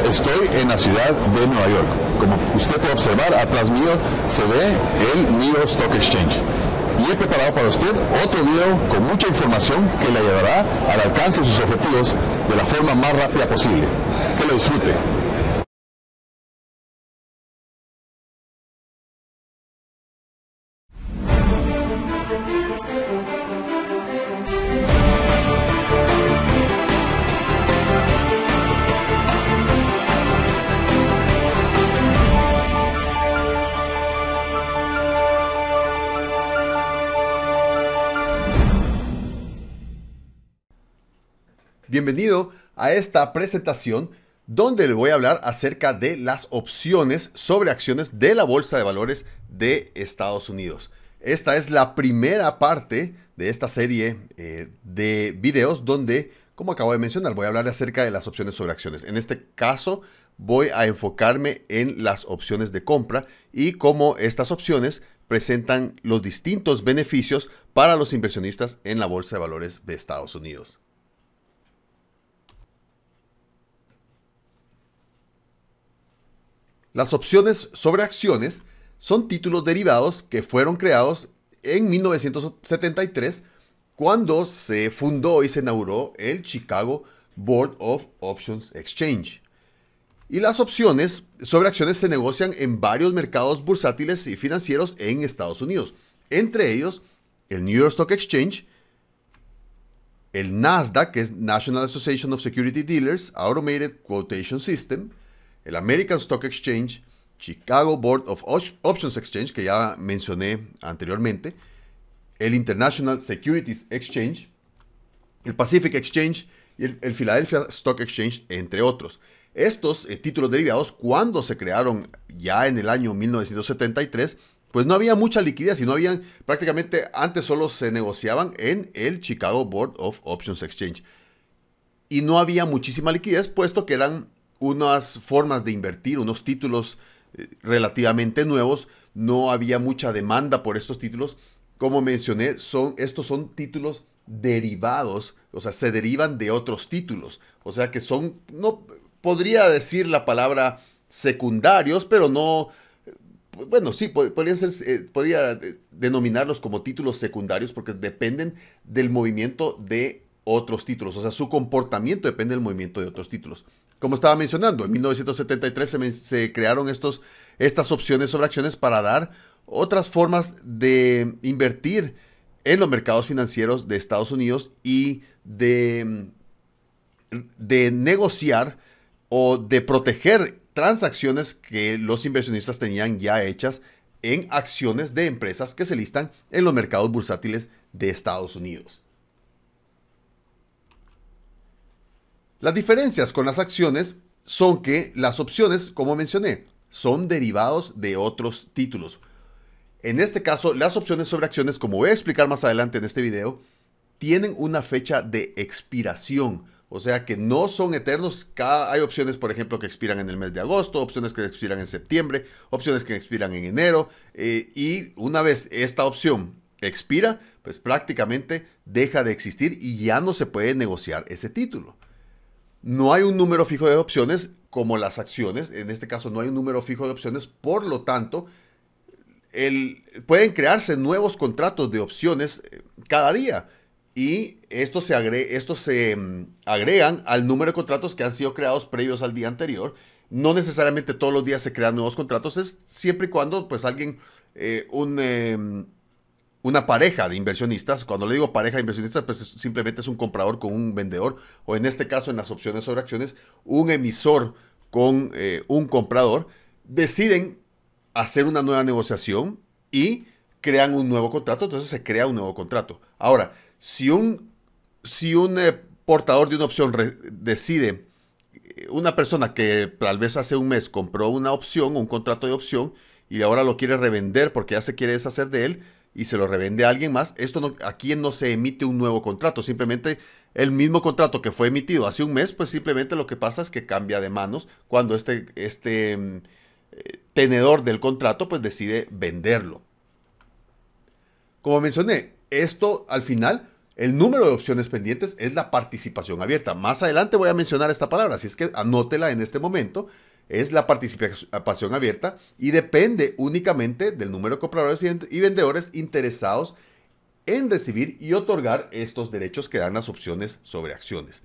estoy en la ciudad de Nueva York. Como usted puede observar, atrás mío se ve el New York Stock Exchange. Y he preparado para usted otro video con mucha información que le ayudará al alcance de sus objetivos de la forma más rápida posible. Que lo disfrute. Bienvenido a esta presentación donde le voy a hablar acerca de las opciones sobre acciones de la Bolsa de Valores de Estados Unidos. Esta es la primera parte de esta serie eh, de videos donde, como acabo de mencionar, voy a hablar acerca de las opciones sobre acciones. En este caso, voy a enfocarme en las opciones de compra y cómo estas opciones presentan los distintos beneficios para los inversionistas en la Bolsa de Valores de Estados Unidos. Las opciones sobre acciones son títulos derivados que fueron creados en 1973 cuando se fundó y se inauguró el Chicago Board of Options Exchange. Y las opciones sobre acciones se negocian en varios mercados bursátiles y financieros en Estados Unidos, entre ellos el New York Stock Exchange, el NASDAQ, que es National Association of Security Dealers Automated Quotation System, el American Stock Exchange, Chicago Board of Options Exchange, que ya mencioné anteriormente, el International Securities Exchange, el Pacific Exchange y el, Philadelphia Stock Exchange, entre otros. Estos eh, títulos derivados, cuando se crearon ya en el año 1973, pues no había mucha liquidez y no habían, prácticamente antes solo se negociaban en el Chicago Board of Options Exchange. Y no había muchísima liquidez, puesto que eran unas formas de invertir, unos títulos eh, relativamente nuevos, no había mucha demanda por estos títulos. Como mencioné, son, estos son títulos derivados, o sea, se derivan de otros títulos. O sea que son, no podría decir la palabra secundarios, pero no, bueno, sí, podría, ser, eh, podría eh, denominarlos como títulos secundarios porque dependen del movimiento de otros títulos. O sea, su comportamiento depende del movimiento de otros títulos. Como estaba mencionando, en 1973 se, crearon estos, estas opciones sobre acciones para dar otras formas de invertir en los mercados financieros de Estados Unidos y de, de negociar o de proteger transacciones que los inversionistas tenían ya hechas en acciones de empresas que se listan en los mercados bursátiles de Estados Unidos. Las diferencias con las acciones son que las opciones, como mencioné, son derivados de otros títulos. En este caso, las opciones sobre acciones, como voy a explicar más adelante en este video, tienen una fecha de expiración. O sea que no son eternos. hay opciones, por ejemplo, que expiran en el mes de agosto, opciones que expiran en septiembre, opciones que expiran en enero. Eh, y una vez esta opción expira, pues prácticamente deja de existir y ya no se puede negociar ese título. No hay un número fijo de opciones como las acciones. En este caso no hay un número fijo de opciones. Por lo tanto, pueden crearse nuevos contratos de opciones eh, cada día. Y estos se, estos se mm, agregan al número de contratos que han sido creados previos al día anterior. No necesariamente todos los días se crean nuevos contratos. Es siempre y cuando pues alguien, eh, un... Em, una pareja de inversionistas, cuando le digo pareja de inversionistas, pues simplemente es un comprador con un vendedor, o en este caso en las opciones sobre acciones, un emisor con eh, un comprador, deciden hacer una nueva negociación y crean un nuevo contrato, entonces se crea un nuevo contrato. Ahora, si un, si un eh, portador de una opción decide, eh, una persona que tal vez hace un mes compró una opción, un contrato de opción, y ahora lo quiere revender porque ya se quiere deshacer de él, y se lo revende a alguien más, esto no, aquí no se emite un nuevo contrato, simplemente el mismo contrato que fue emitido hace un mes, pues simplemente lo que pasa es que cambia de manos cuando este, este mm, eh, tenedor del contrato pues decide venderlo. Como mencioné, esto al final El número de opciones pendientes es la participación abierta. Más adelante voy a mencionar esta palabra, así es que anótela en este momento. Es la participación abierta y depende únicamente del número de compradores y vendedores interesados en recibir y otorgar estos derechos que dan las opciones sobre acciones.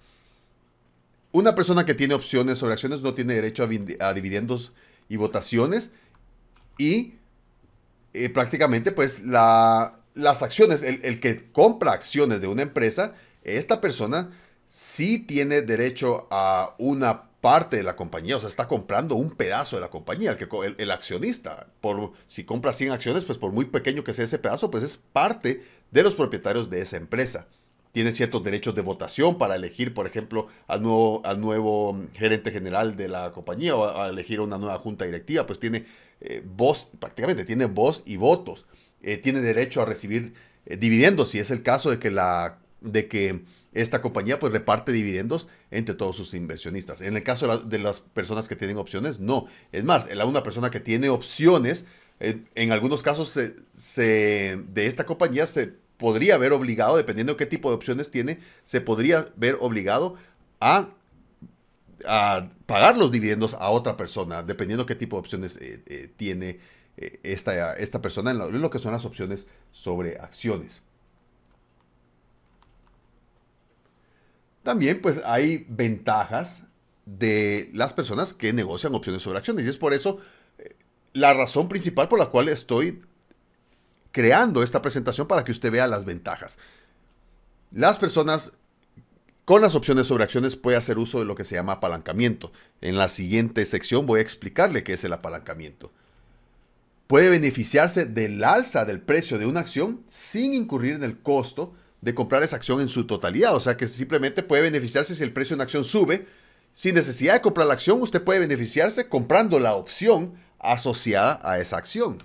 Una persona que tiene opciones sobre acciones no tiene derecho a, dividendos y votaciones y eh, prácticamente pues la, las acciones, el, el, que compra acciones de una empresa, esta persona sí tiene derecho a una parte de la compañía, o sea, está comprando un pedazo de la compañía, el, accionista, por, si compra 100 acciones, pues por muy pequeño que sea ese pedazo, pues es parte de los propietarios de esa empresa. Tiene ciertos derechos de votación para elegir, por ejemplo, al nuevo, al nuevo gerente general de la compañía o a elegir una nueva junta directiva, pues tiene eh, voz, prácticamente tiene voz y votos. Eh, tiene derecho a recibir eh, dividendos, si es el caso de que, la, de que esta compañía pues reparte dividendos entre todos sus inversionistas. En el caso de, las personas que tienen opciones, no. Es más, una persona que tiene opciones, en algunos casos de esta compañía se podría ver obligado, dependiendo de qué tipo de opciones tiene, se podría ver obligado a, pagar los dividendos a otra persona, dependiendo qué tipo de opciones eh, eh, tiene eh, esta, esta persona en lo que son las opciones sobre acciones. También pues hay ventajas de las personas que negocian opciones sobre acciones y es por eso eh, la razón principal por la cual estoy creando esta presentación para que usted vea las ventajas. Las personas con las opciones sobre acciones puede hacer uso de lo que se llama apalancamiento. En la siguiente sección voy a explicarle qué es el apalancamiento. Puede beneficiarse del alza del precio de una acción sin incurrir en el costo de comprar esa acción en su totalidad. O sea que simplemente puede beneficiarse si el precio de una acción sube. Sin necesidad de comprar la acción, usted puede beneficiarse comprando la opción asociada a esa acción.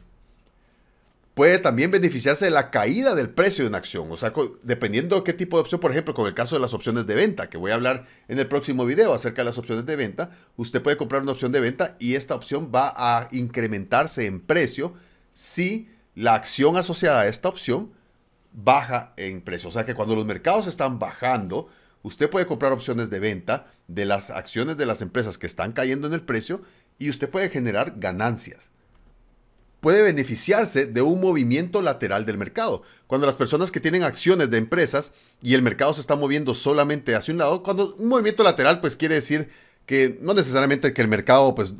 Puede también beneficiarse de la caída del precio de una acción. O sea, dependiendo de qué tipo de opción, por ejemplo, con el caso de las opciones de venta, que voy a hablar en el próximo video acerca de las opciones de venta, usted puede comprar una opción de venta y esta opción va a incrementarse en precio si la acción asociada a esta opción baja en precio. O sea que cuando los mercados están bajando, usted puede comprar opciones de venta de las acciones de las empresas que están cayendo en el precio y usted puede generar ganancias. Puede beneficiarse de un movimiento lateral del mercado. Cuando las personas que tienen acciones de empresas y el mercado se está moviendo solamente hacia un lado, cuando un movimiento lateral pues quiere decir que no necesariamente que el mercado pues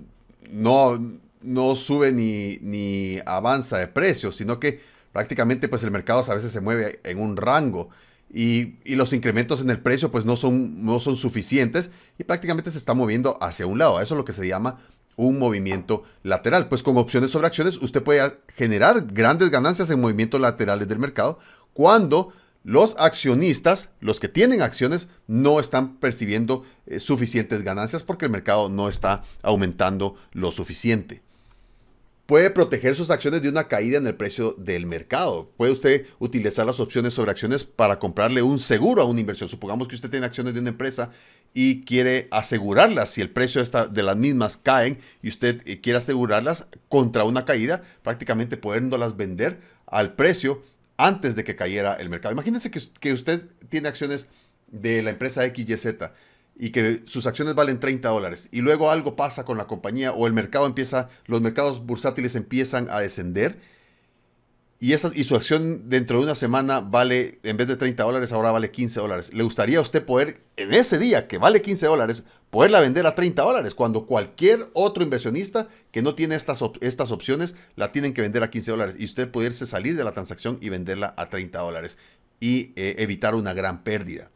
no, no sube ni, ni avanza de precio, sino que prácticamente pues el mercado a veces se mueve en un rango y, los incrementos en el precio pues no son, no son suficientes y prácticamente se está moviendo hacia un lado. Eso es lo que se llama un movimiento lateral. Pues con opciones sobre acciones usted puede generar grandes ganancias en movimientos laterales del mercado cuando los accionistas, los que tienen acciones, no están percibiendo eh, suficientes ganancias porque el mercado no está aumentando lo suficiente puede proteger sus acciones de una caída en el precio del mercado. Puede usted utilizar las opciones sobre acciones para comprarle un seguro a una inversión. Supongamos que usted tiene acciones de una empresa y quiere asegurarlas. Si el precio de las mismas caen y usted eh, quiere asegurarlas contra una caída, prácticamente pudiéndolas vender al precio antes de que cayera el mercado. Imagínense que, que usted tiene acciones de la empresa XYZ y que sus acciones valen 30 dólares y luego algo pasa con la compañía o el mercado empieza, los mercados bursátiles empiezan a descender y, esa, y su acción dentro de una semana vale, en vez de 30 dólares, ahora vale 15 dólares. ¿Le gustaría a usted poder, en ese día que vale 15 dólares, poderla vender a 30 dólares cuando cualquier otro inversionista que no tiene estas, estas opciones la tienen que vender a 15 dólares y usted poderse salir de la transacción y venderla a 30 dólares y eh, evitar una gran pérdida?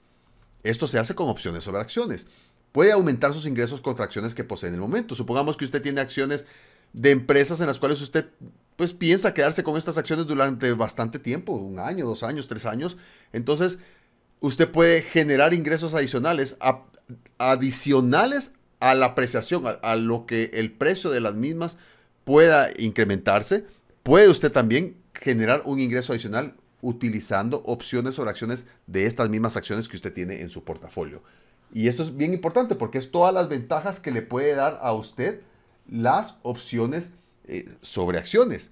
Esto se hace con opciones sobre acciones. Puede aumentar sus ingresos contra acciones que posee en el momento. Supongamos que usted tiene acciones de empresas en las cuales usted pues piensa quedarse con estas acciones durante bastante tiempo, un año, dos años, tres años. Entonces, usted puede generar ingresos adicionales, adicionales a la apreciación, a, lo que el precio de las mismas pueda incrementarse. Puede usted también generar un ingreso adicional utilizando opciones sobre acciones de estas mismas acciones que usted tiene en su portafolio. Y esto es bien importante porque es todas las ventajas que le puede dar a usted las opciones eh, sobre acciones.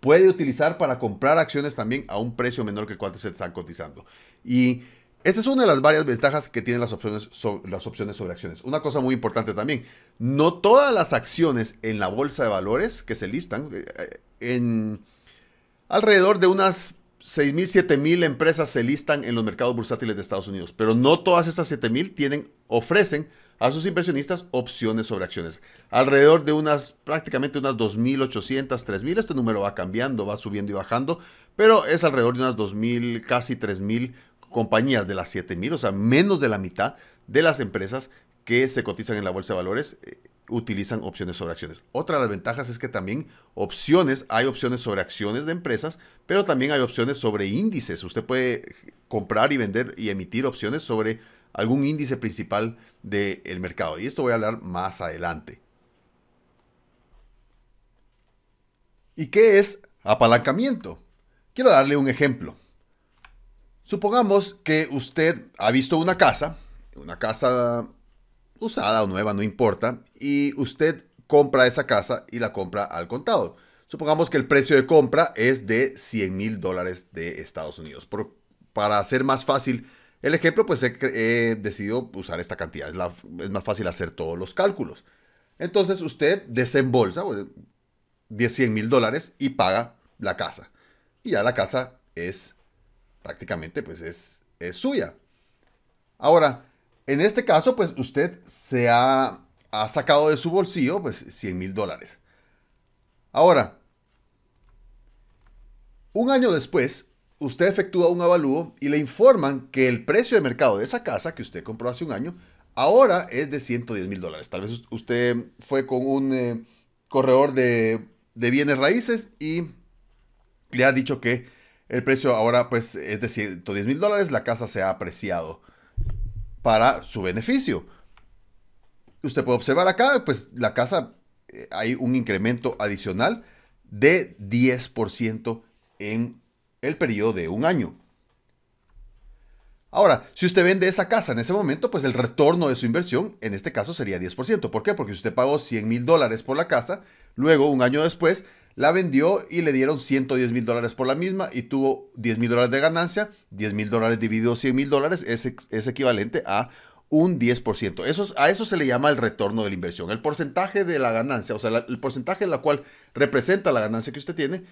puede utilizar para comprar acciones también a un precio menor que el se están cotizando. Y esta es una de las varias ventajas que tienen las opciones, las opciones sobre acciones. Una cosa muy importante también, no todas las acciones en la bolsa de valores que se listan, eh, en alrededor de unas 6.000, 7.000 empresas se listan en los mercados bursátiles de Estados Unidos, pero no todas esas 7.000 tienen, ofrecen a sus inversionistas opciones sobre acciones. Alrededor de unas, prácticamente unas 2.800, 3.000, este número va cambiando, va subiendo y bajando, pero es alrededor de unas 2.000, casi 3.000 compañías de las 7.000, o sea, menos de la mitad de las empresas que se cotizan en la bolsa de valores eh, utilizan opciones sobre acciones. Otra de las ventajas es que también opciones, hay opciones sobre acciones de empresas, pero también hay opciones sobre índices. Usted puede comprar y vender y emitir opciones sobre algún índice principal del mercado. Y esto voy a hablar más adelante. ¿Y qué es apalancamiento? Quiero darle un ejemplo. Supongamos que usted ha visto una casa, una casa usada o nueva, no importa, y usted compra esa casa y la compra al contado. Supongamos que el precio de compra es de 100 mil dólares de Estados Unidos. para hacer más fácil el ejemplo, pues he, decidido usar esta cantidad. Es, más fácil hacer todos los cálculos. Entonces usted desembolsa pues, 10, 100 mil dólares y paga la casa. Y ya la casa es prácticamente pues es, es suya. Ahora, en este caso, pues usted se ha, sacado de su bolsillo pues 100 mil dólares. Ahora, un año después, usted efectúa un avalúo y le informan que el precio de mercado de esa casa que usted compró hace un año ahora es de 110 mil dólares. Tal vez usted fue con un eh, corredor de, de, bienes raíces y le ha dicho que el precio ahora pues es de 110 mil dólares, la casa se ha apreciado para su beneficio. Usted puede observar acá, pues la casa eh, hay un incremento adicional de 10% en el periodo de un año. Ahora, si usted vende esa casa en ese momento, pues el retorno de su inversión en este caso sería 10%. ¿Por qué? Porque usted pagó 100 mil dólares por la casa, luego un año después la vendió y le dieron 110 mil dólares por la misma y tuvo 10 mil dólares de ganancia. 10 mil dólares dividido 100 mil dólares es, es, equivalente a un 10%. Eso, a eso se le llama el retorno de la inversión. El porcentaje de la ganancia, o sea, el porcentaje en la cual representa la ganancia que usted tiene,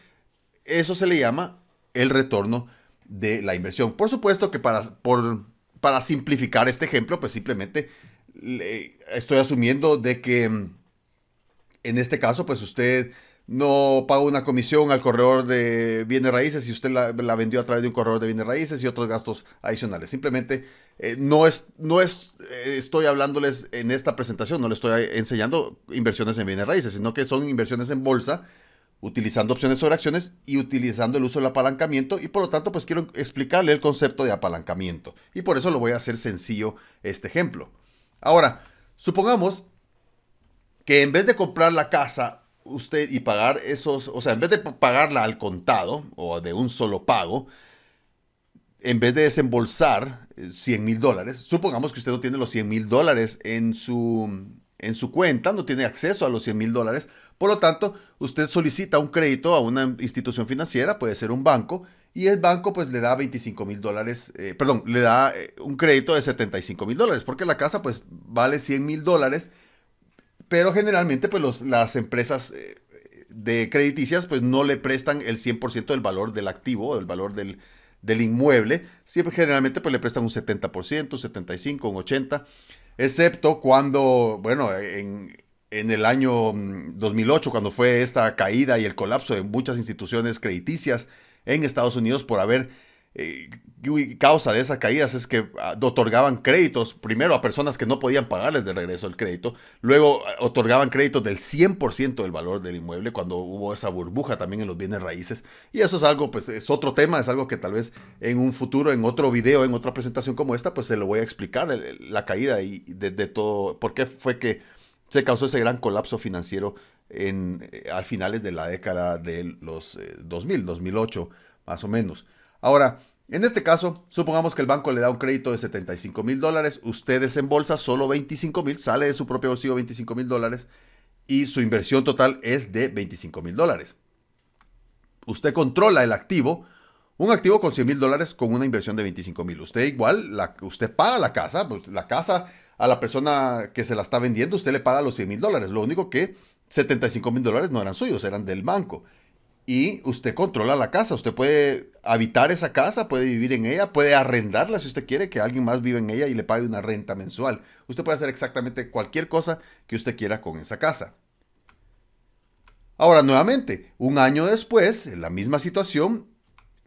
eso se le llama el retorno de la inversión. Por supuesto que para, por, para simplificar este ejemplo, pues simplemente estoy asumiendo de que en este caso, pues usted no paga una comisión al corredor de bienes raíces y usted la, vendió a través de un corredor de bienes raíces y otros gastos adicionales. Simplemente eh, no es, no es, eh, estoy hablándoles en esta presentación, no le estoy enseñando inversiones en bienes raíces, sino que son inversiones en bolsa utilizando opciones sobre acciones y utilizando el uso del apalancamiento y por lo tanto pues quiero explicarle el concepto de apalancamiento y por eso lo voy a hacer sencillo este ejemplo. Ahora, supongamos que en vez de comprar la casa usted y pagar esos, o sea, en vez de pagarla al contado o de un solo pago, en vez de desembolsar 100 eh, mil dólares, supongamos que usted no tiene los 100 mil dólares en su, en su cuenta, no tiene acceso a los 100 mil dólares, por lo tanto, usted solicita un crédito a una institución financiera, puede ser un banco, y el banco pues le da 25 mil dólares, eh, perdón, le da eh, un crédito de 75 mil dólares, porque la casa pues vale 100 mil dólares pero generalmente, pues las empresas eh, de crediticias, pues no le prestan el 100% del valor del activo, del valor del, inmueble. Siempre generalmente, pues le prestan un 70%, 75, un 80%, excepto cuando, bueno, en, en el año 2008, mm, cuando fue esta caída y el colapso de muchas instituciones crediticias en Estados Unidos por haber eh, causa de esas caídas es que ah, otorgaban créditos primero a personas que no podían pagarles de regreso el crédito, luego ah, otorgaban créditos del 100% del valor del inmueble cuando hubo esa burbuja también en los bienes raíces. Y eso es algo, pues es otro tema, es algo que tal vez en un futuro, en otro video, en otra presentación como esta, pues se lo voy a explicar, la caída y de, todo, por qué fue que se causó ese gran colapso financiero en, eh, al finales de la década de los 2000, eh, 2008 más o menos. Ahora, en este caso, supongamos que el banco le da un crédito de 75 mil dólares, usted desembolsa solo 25 mil, sale de su propio bolsillo 25 mil dólares y su inversión total es de 25 mil dólares. usted controla el activo, un activo con 100 mil dólares con una inversión de 25 mil. Usted igual, usted paga la casa, pues la casa a la persona que se la está vendiendo, usted le paga los 100 mil dólares. Lo único que 75 mil dólares no eran suyos, eran del banco. Y usted controla la casa, usted puede habitar esa casa, puede vivir en ella, puede arrendarla si usted quiere que alguien más viva en ella y le pague una renta mensual. Usted puede hacer exactamente cualquier cosa que usted quiera con esa casa. Ahora, nuevamente, un año después, en la misma situación,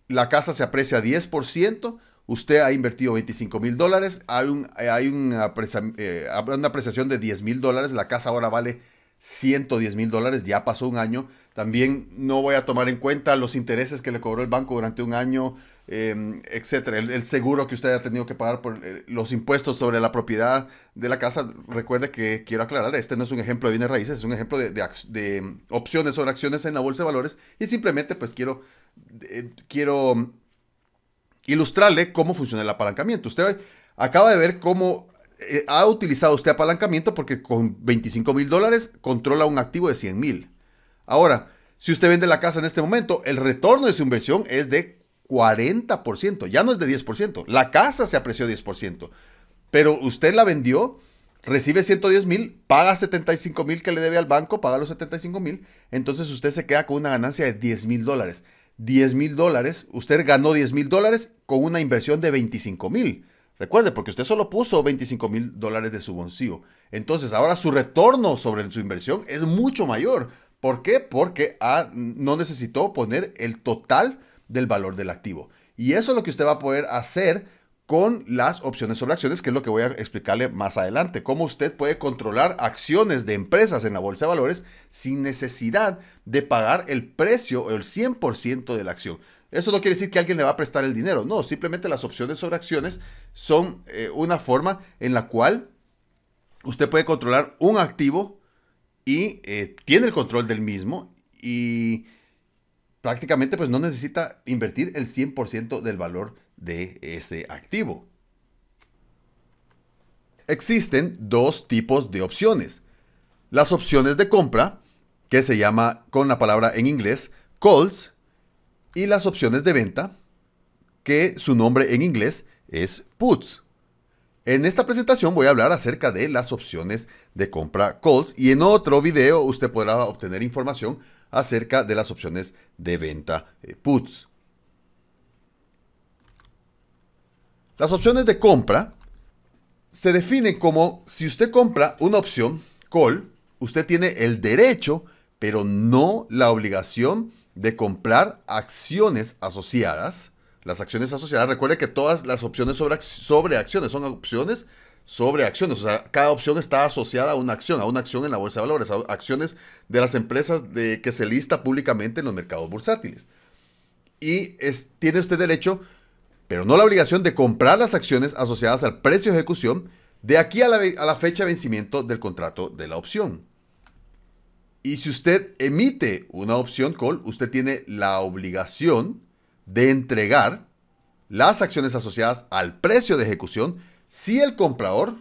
la casa se aprecia 10%, usted ha invertido 25 mil dólares, hay, un, hay una, eh, una apreciación de 10 mil dólares, la casa ahora vale 110 mil dólares, ya pasó un año. También no voy a tomar en cuenta los intereses que le cobró el banco durante un año, eh, etcétera. El, seguro que usted ha tenido que pagar por eh, los impuestos sobre la propiedad de la casa. Recuerde que quiero aclarar, este no es un ejemplo de bienes raíces, es un ejemplo de, de, opciones sobre acciones en la bolsa de valores. Y simplemente pues quiero, eh, quiero ilustrarle cómo funciona el apalancamiento. Usted acaba de ver cómo eh, ha utilizado usted apalancamiento porque con 25 mil dólares controla un activo de 100 mil. Ahora, si usted vende la casa en este momento, el retorno de su inversión es de 40%, ya no es de 10%. La casa se apreció 10%, pero usted la vendió, recibe 110 mil, paga 75 mil que le debe al banco, paga los 75 mil, entonces usted se queda con una ganancia de 10 mil dólares. 10 mil dólares, usted ganó 10 mil dólares con una inversión de 25 mil. Recuerde, porque usted solo puso 25 mil dólares de su bolsillo. Entonces, ahora su retorno sobre su inversión es mucho mayor. ¿Por qué? Porque ah, no necesitó poner el total del valor del activo. Y eso es lo que usted va a poder hacer con las opciones sobre acciones, que es lo que voy a explicarle más adelante. Cómo usted puede controlar acciones de empresas en la bolsa de valores sin necesidad de pagar el precio o el 100% de la acción. Eso no quiere decir que alguien le va a prestar el dinero, no, simplemente las opciones sobre acciones son eh, una forma en la cual usted puede controlar un activo y eh, tiene el control del mismo y prácticamente pues no necesita invertir el 100% del valor de ese activo. Existen dos tipos de opciones. Las opciones de compra, que se llama con la palabra en inglés calls, y las opciones de venta, que su nombre en inglés es puts. En esta presentación voy a hablar acerca de las opciones de compra calls y en otro video usted podrá obtener información acerca de las opciones de venta eh, puts. Las opciones de compra se definen como si usted compra una opción call, usted tiene el derecho, pero no la obligación de comprar acciones asociadas. Las acciones asociadas, recuerde que todas las opciones sobre, sobre acciones son opciones sobre acciones. O sea, cada opción está asociada a una acción, a una acción en la bolsa de valores, a acciones de las empresas de, que se lista públicamente en los mercados bursátiles. Y es, tiene usted derecho, pero no la obligación de comprar las acciones asociadas al precio de ejecución de aquí a la, a la fecha de vencimiento del contrato de la opción. Y si usted emite una opción call, usted tiene la obligación de entregar las acciones asociadas al precio de ejecución si el comprador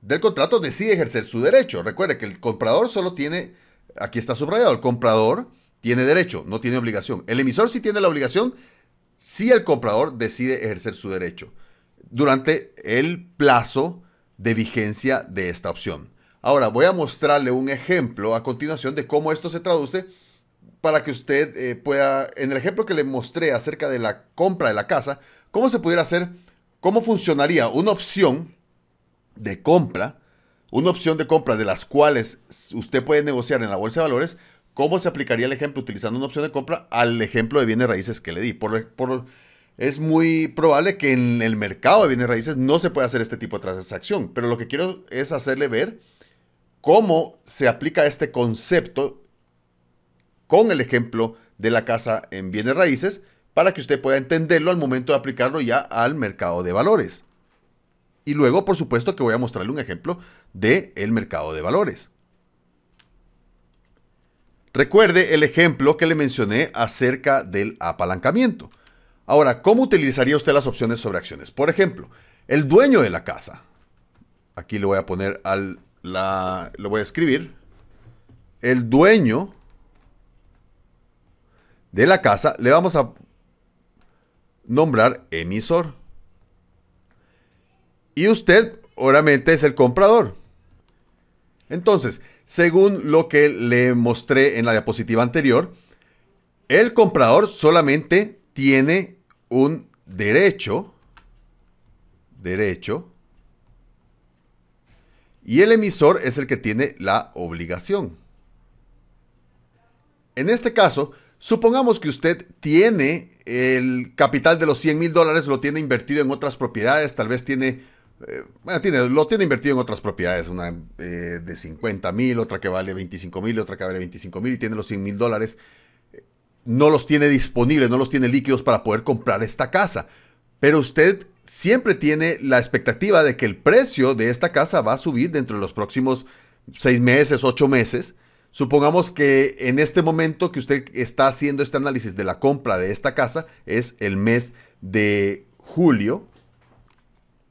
del contrato decide ejercer su derecho. Recuerde que el comprador solo tiene, aquí está subrayado, el comprador tiene derecho, no tiene obligación. El emisor sí tiene la obligación si el comprador decide ejercer su derecho durante el plazo de vigencia de esta opción. Ahora voy a mostrarle un ejemplo a continuación de cómo esto se traduce para que usted eh, pueda, en el ejemplo que le mostré acerca de la compra de la casa, cómo se pudiera hacer, cómo funcionaría una opción de compra, una opción de compra de las cuales usted puede negociar en la bolsa de valores, cómo se aplicaría el ejemplo utilizando una opción de compra al ejemplo de bienes raíces que le di. Por, por, es muy probable que en el mercado de bienes raíces no se pueda hacer este tipo de transacción, pero lo que quiero es hacerle ver cómo se aplica este concepto con el ejemplo de la casa en bienes raíces para que usted pueda entenderlo al momento de aplicarlo ya al mercado de valores. Y luego, por supuesto, que voy a mostrarle un ejemplo del el mercado de valores. Recuerde el ejemplo que le mencioné acerca del apalancamiento. Ahora, ¿cómo utilizaría usted las opciones sobre acciones? Por ejemplo, el dueño de la casa. Aquí le voy a poner al lo voy a escribir, el dueño de la casa le vamos a nombrar emisor. Y usted, obviamente, es el comprador. Entonces, según lo que le mostré en la diapositiva anterior, el comprador solamente tiene un derecho, derecho, y el emisor es el que tiene la obligación. En este caso, supongamos que usted tiene el capital de los 100 mil dólares, lo tiene invertido en otras propiedades, tal vez tiene, eh, bueno, tiene, lo tiene invertido en otras propiedades, una eh, de 50 mil, otra que vale 25 mil, otra que vale 25 mil y tiene los 100 mil dólares. No los tiene disponibles, no los tiene líquidos para poder comprar esta casa. Pero usted siempre tiene la expectativa de que el precio de esta casa va a subir dentro de los próximos seis meses, ocho meses. Supongamos que en este momento que usted está haciendo este análisis de la compra de esta casa es el mes de julio.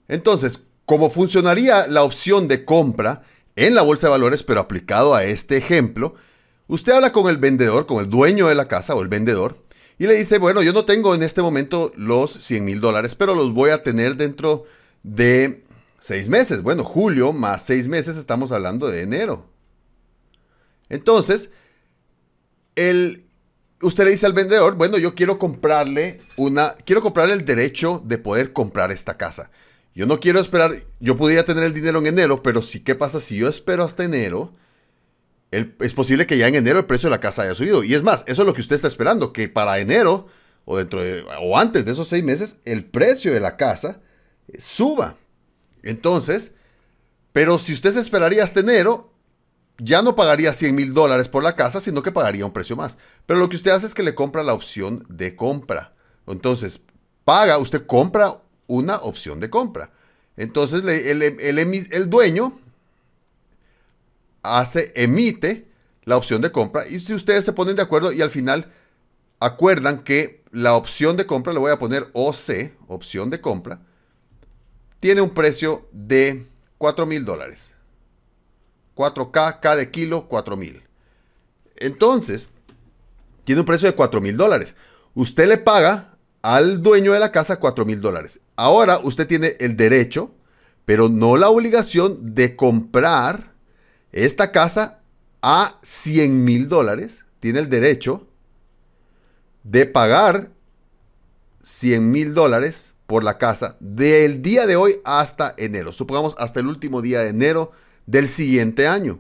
Entonces, ¿cómo funcionaría la opción de compra en la bolsa de valores, pero aplicado a este ejemplo? Usted habla con el vendedor, con el dueño de la casa o el vendedor, y le dice, bueno, yo no tengo en este momento los 100 mil dólares, pero los voy a tener dentro de seis meses. Bueno, julio más seis meses, estamos hablando de enero. Entonces, el, usted le dice al vendedor, bueno, yo quiero comprarle una, quiero comprarle el derecho de poder comprar esta casa. Yo no quiero esperar, yo podría tener el dinero en enero, pero sí, ¿qué pasa si yo espero hasta enero? Es posible que ya en enero el precio de la casa haya subido. Y es más, eso es lo que usted está esperando, que para enero o, dentro o antes de esos seis meses, el precio de la casa eh, suba. Entonces, pero si usted se esperaría hasta enero, ya no pagaría 100 mil dólares por la casa, sino que pagaría un precio más. Pero lo que usted hace es que le compra la opción de compra. Entonces, paga, usted compra una opción de compra. Entonces, el, el dueño hace, emite la opción de compra y si ustedes se ponen de acuerdo y al final acuerdan que la opción de compra, le voy a poner OC, opción de compra, tiene un precio de 4 mil dólares. 4K, K de kilo, 4 mil. Entonces, tiene un precio de 4 mil dólares. Usted le paga al dueño de la casa 4 mil dólares. Ahora usted tiene el derecho, pero no la obligación de comprar esta casa a 100 mil dólares tiene el derecho de pagar 100 mil dólares por la casa del día de hoy hasta enero. Supongamos hasta el último día de enero del siguiente año.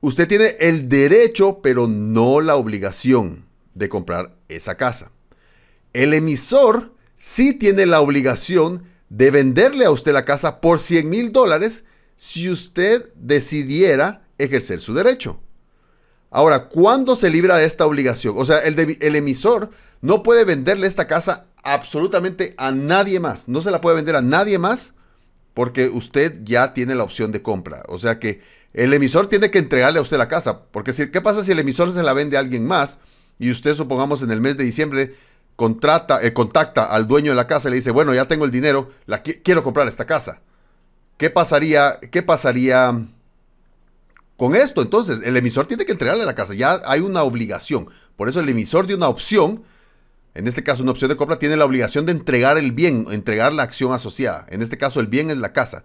Usted tiene el derecho, pero no la obligación de comprar esa casa. El emisor sí tiene la obligación de venderle a usted la casa por 100 mil dólares si usted decidiera ejercer su derecho. Ahora, ¿cuándo se libra de esta obligación? O sea, el, emisor no puede venderle esta casa absolutamente a nadie más. No se la puede vender a nadie más porque usted ya tiene la opción de compra. O sea que el emisor tiene que entregarle a usted la casa. Porque si, ¿qué pasa si el emisor se la vende a alguien más y usted, supongamos, en el mes de diciembre contrata, eh, contacta al dueño de la casa y le dice, bueno, ya tengo el dinero, quiero comprar esta casa? ¿Qué pasaría, qué pasaría con esto? Entonces, el emisor tiene que entregarle la casa. Ya hay una obligación. Por eso el emisor de una opción, en este caso una opción de compra, tiene la obligación de entregar el bien, entregar la acción asociada. En este caso, el bien es la casa.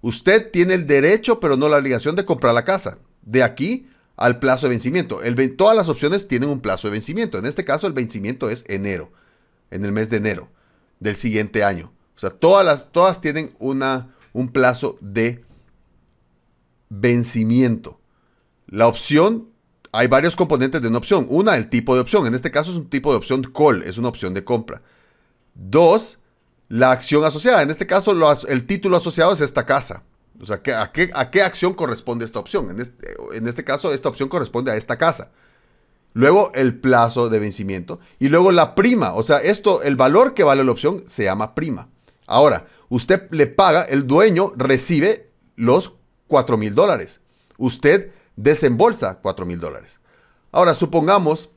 Usted tiene el derecho, pero no la obligación de comprar la casa. De aquí al plazo de vencimiento. Todas las opciones tienen un plazo de vencimiento. En este caso, el vencimiento es enero, en el mes de enero del siguiente año. O sea, todas, las, todas tienen una, un plazo de vencimiento. La opción, hay varios componentes de una opción. Una, el tipo de opción. En este caso es un tipo de opción call, es una opción de compra. Dos, la acción asociada. En este caso, el título asociado es esta casa. O sea, ¿a qué, a qué acción corresponde esta opción? En este, en este caso, esta opción corresponde a esta casa. Luego el plazo de vencimiento. Y luego la prima. O sea, esto, el valor que vale la opción se llama prima. Ahora, usted le paga, el dueño recibe los 4 mil dólares. Usted desembolsa 4 mil dólares. Ahora, supongamos,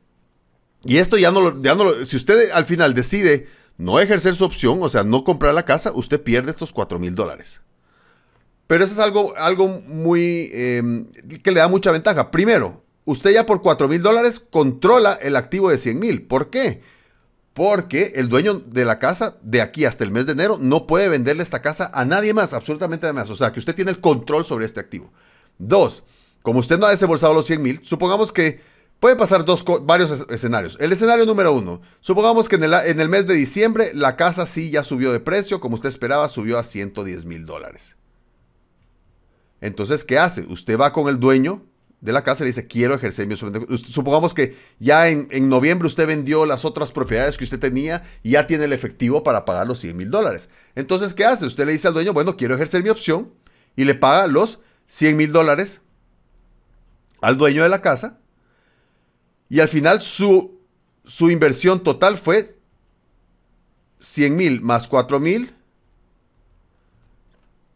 y esto ya no, lo, ya no si usted al final decide no ejercer su opción, o sea, no comprar la casa, usted pierde estos 4 mil dólares. Pero eso es algo, algo muy, em, que le da mucha ventaja. Primero, usted ya por 4 mil dólares controla el activo de 100 mil. ¿Por qué? Porque el dueño de la casa, de aquí hasta el mes de enero, no puede venderle esta casa a nadie más, absolutamente nada más. O sea, que usted tiene el control sobre este activo. Dos, como usted no ha desembolsado los 100 mil, supongamos que pueden pasar dos, varios escenarios. El escenario número uno, supongamos que en el, en el mes de diciembre la casa sí ya subió de precio, como usted esperaba, subió a 110 mil dólares. Entonces, ¿qué hace? Usted va con el dueño de la casa y le dice, quiero ejercer mi opción. Supongamos que ya en, noviembre usted vendió las otras propiedades que usted tenía y ya tiene el efectivo para pagar los 100 mil dólares. Entonces, ¿qué hace? Usted le dice al dueño, bueno, quiero ejercer mi opción y le paga los 100 mil dólares al dueño de la casa. Y al final su, su inversión total fue 100 mil más 4 mil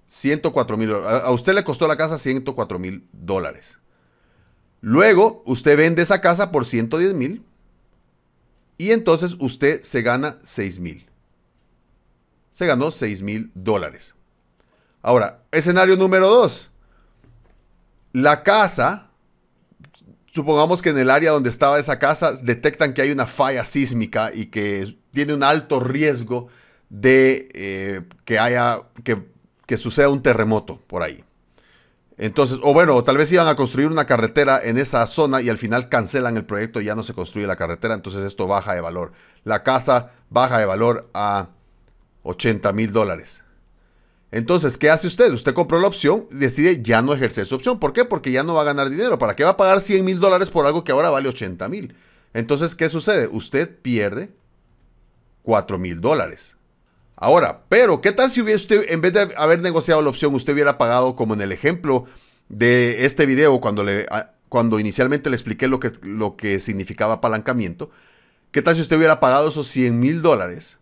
104 mil A usted le costó la casa 104 mil dólares. Luego, usted vende esa casa por 110 mil y entonces usted se gana 6 mil. Se ganó 6 mil dólares. Ahora, escenario número 2. La casa, supongamos que en el área donde estaba esa casa detectan que hay una falla sísmica y que tiene un alto riesgo de eh, que haya, que que suceda un terremoto por ahí. Entonces, o bueno, tal vez iban a construir una carretera en esa zona y al final cancelan el proyecto y ya no se construye la carretera, entonces esto baja de valor. La casa baja de valor a 80 mil dólares. Entonces, ¿qué hace usted? Usted compró la opción y decide ya no ejercer su opción. ¿Por qué? Porque ya no va a ganar dinero. ¿Para qué va a pagar 100 mil dólares por algo que ahora vale 80 mil? Entonces, ¿qué sucede? Usted pierde 4 mil dólares. Ahora, pero, ¿qué tal si hubiera usted, en vez de haber negociado la opción, usted hubiera pagado como en el ejemplo de este video, cuando, le, cuando inicialmente le expliqué lo que, lo que significaba apalancamiento? ¿Qué tal si usted hubiera pagado esos 100 mil dólares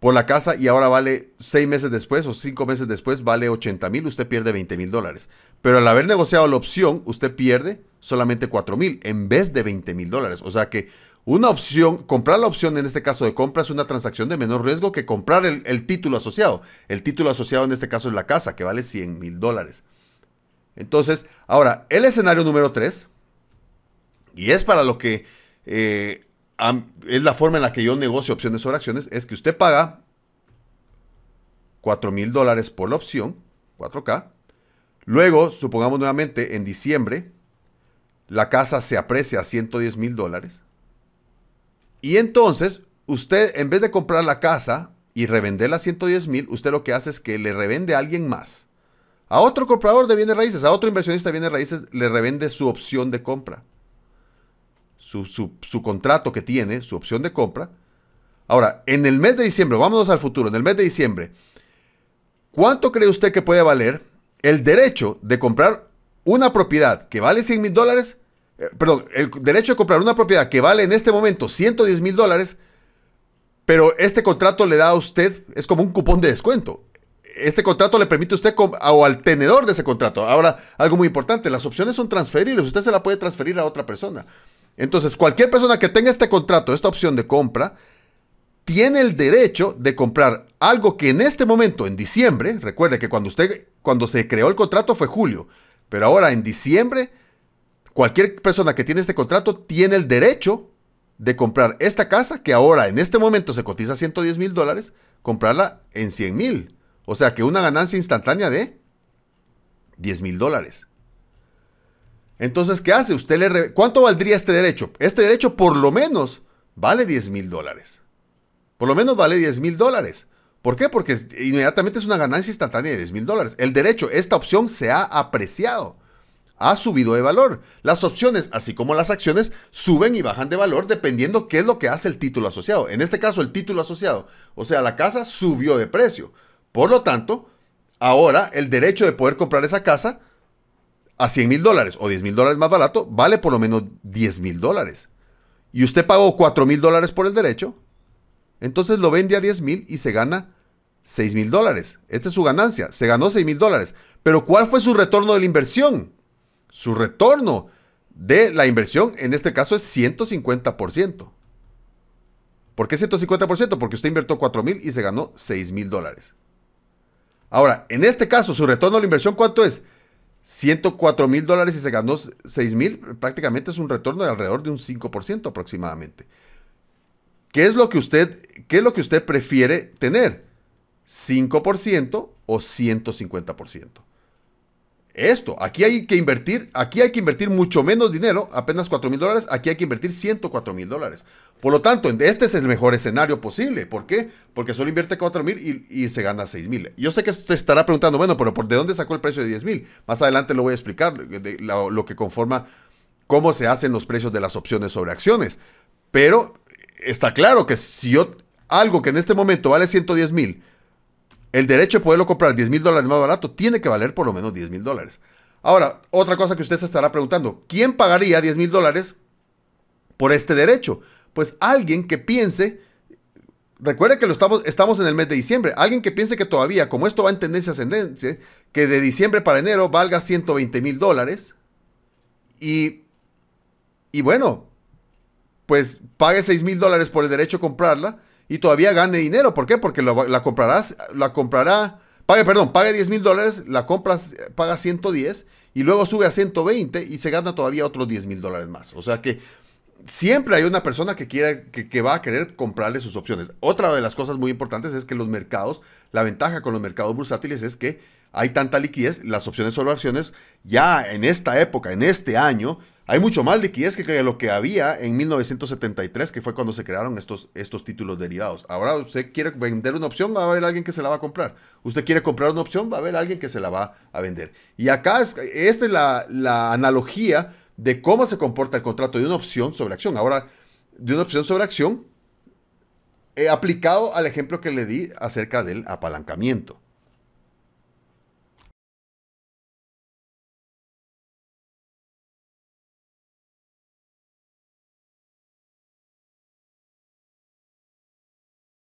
por la casa y ahora vale seis meses después o cinco meses después vale 80 mil, usted pierde 20 mil dólares. Pero al haber negociado la opción, usted pierde solamente 4 mil en vez de 20 mil dólares. O sea que una opción, comprar la opción en este caso de compra es una transacción de menor riesgo que comprar el, título asociado. El título asociado en este caso es la casa, que vale 100 mil dólares. Entonces, ahora, el escenario número 3, y es para lo que eh, es la forma en la que yo negocio opciones sobre acciones, es que usted paga 4 mil dólares por la opción, 4K. Luego, supongamos nuevamente, en diciembre, la casa se aprecia a 110 mil dólares. Y entonces, usted, en vez de comprar la casa y revenderla a 110 mil, usted lo que hace es que le revende a alguien más. A otro comprador de bienes raíces, a otro inversionista de bienes raíces, le revende su opción de compra. Su, su, contrato que tiene, su opción de compra. Ahora, en el mes de diciembre, vámonos al futuro, en el mes de diciembre, ¿cuánto cree usted que puede valer el derecho de comprar una propiedad que vale 100 mil dólares eh, perdón, el derecho de comprar una propiedad que vale en este momento 110 mil dólares, pero este contrato le da a usted, es como un cupón de descuento. Este contrato le permite a usted o al tenedor de ese contrato. Ahora, algo muy importante, las opciones son transferibles, usted se la puede transferir a otra persona. Entonces, cualquier persona que tenga este contrato, esta opción de compra, tiene el derecho de comprar algo que en este momento, en diciembre, recuerde que cuando usted, cuando se creó el contrato fue julio, pero ahora en diciembre cualquier persona que tiene este contrato tiene el derecho de comprar esta casa que ahora en este momento se cotiza 110 mil dólares, comprarla en 100 mil. O sea que una ganancia instantánea de 10 mil dólares. Entonces, ¿qué hace? Usted le ¿Cuánto valdría este derecho? Este derecho por lo menos vale 10 mil dólares. Por lo menos vale 10 mil dólares. ¿Por qué? Porque inmediatamente es una ganancia instantánea de 10 mil dólares. El derecho, esta opción se ha apreciado ha subido de valor. Las opciones, así como las acciones, suben y bajan de valor dependiendo qué es lo que hace el título asociado. En este caso, el título asociado, o sea, la casa subió de precio. Por lo tanto, ahora el derecho de poder comprar esa casa a 100 mil dólares o 10 mil dólares más barato vale por lo menos 10 mil dólares. Y usted pagó 4 mil dólares por el derecho, entonces lo vende a 10 mil y se gana 6 mil dólares. Esta es su ganancia. Se ganó 6 mil dólares. Pero ¿cuál fue su retorno de la inversión? Su retorno de la inversión en este caso es 150%. ¿Por qué 150%? Porque usted invirtió 4 mil y se ganó 6 mil dólares. Ahora, en este caso, su retorno a la inversión, ¿cuánto es? 104 mil dólares y se ganó 6 mil, prácticamente es un retorno de alrededor de un 5% aproximadamente. ¿Qué es lo que usted, qué es lo que usted prefiere tener? ¿5% o 150%? Esto, aquí hay que invertir, aquí hay que invertir mucho menos dinero, apenas 4 mil dólares, aquí hay que invertir 104 mil dólares. Por lo tanto, este es el mejor escenario posible. ¿Por qué? Porque solo invierte 4 mil y, se gana 6 mil. Yo sé que se estará preguntando, bueno, pero ¿por de dónde sacó el precio de 10 mil? Más adelante lo voy a explicar, lo, que conforma cómo se hacen los precios de las opciones sobre acciones. Pero está claro que si yo, algo que en este momento vale 110 mil, el derecho de poderlo comprar 10 mil dólares más barato tiene que valer por lo menos 10 mil dólares. Ahora, otra cosa que usted se estará preguntando, ¿quién pagaría 10 mil dólares por este derecho? Pues alguien que piense, recuerde que lo estamos, estamos en el mes de diciembre, alguien que piense que todavía, como esto va en tendencia ascendente, que de diciembre para enero valga 120 mil dólares y, y bueno, pues pague 6 mil dólares por el derecho a comprarla y todavía gane dinero. ¿Por qué? Porque la comprarás, la comprará, pague, perdón, pague 10 mil dólares, la compras, paga 110 y luego sube a 120 y se gana todavía otros 10 mil dólares más. O sea que siempre hay una persona que, quiere, que, va a querer comprarle sus opciones. Otra de las cosas muy importantes es que los mercados, la ventaja con los mercados bursátiles es que hay tanta liquidez, las opciones sobre acciones, ya en esta época, en este año, hay mucho más liquidez que lo que había en 1973, que fue cuando se crearon estos, estos títulos derivados. Ahora usted quiere vender una opción, va a haber alguien que se la va a comprar. Usted quiere comprar una opción, va a haber alguien que se la va a vender. Y acá, esta es la, analogía de cómo se comporta el contrato de una opción sobre acción. Ahora, de una opción sobre acción, he aplicado al ejemplo que le di acerca del apalancamiento.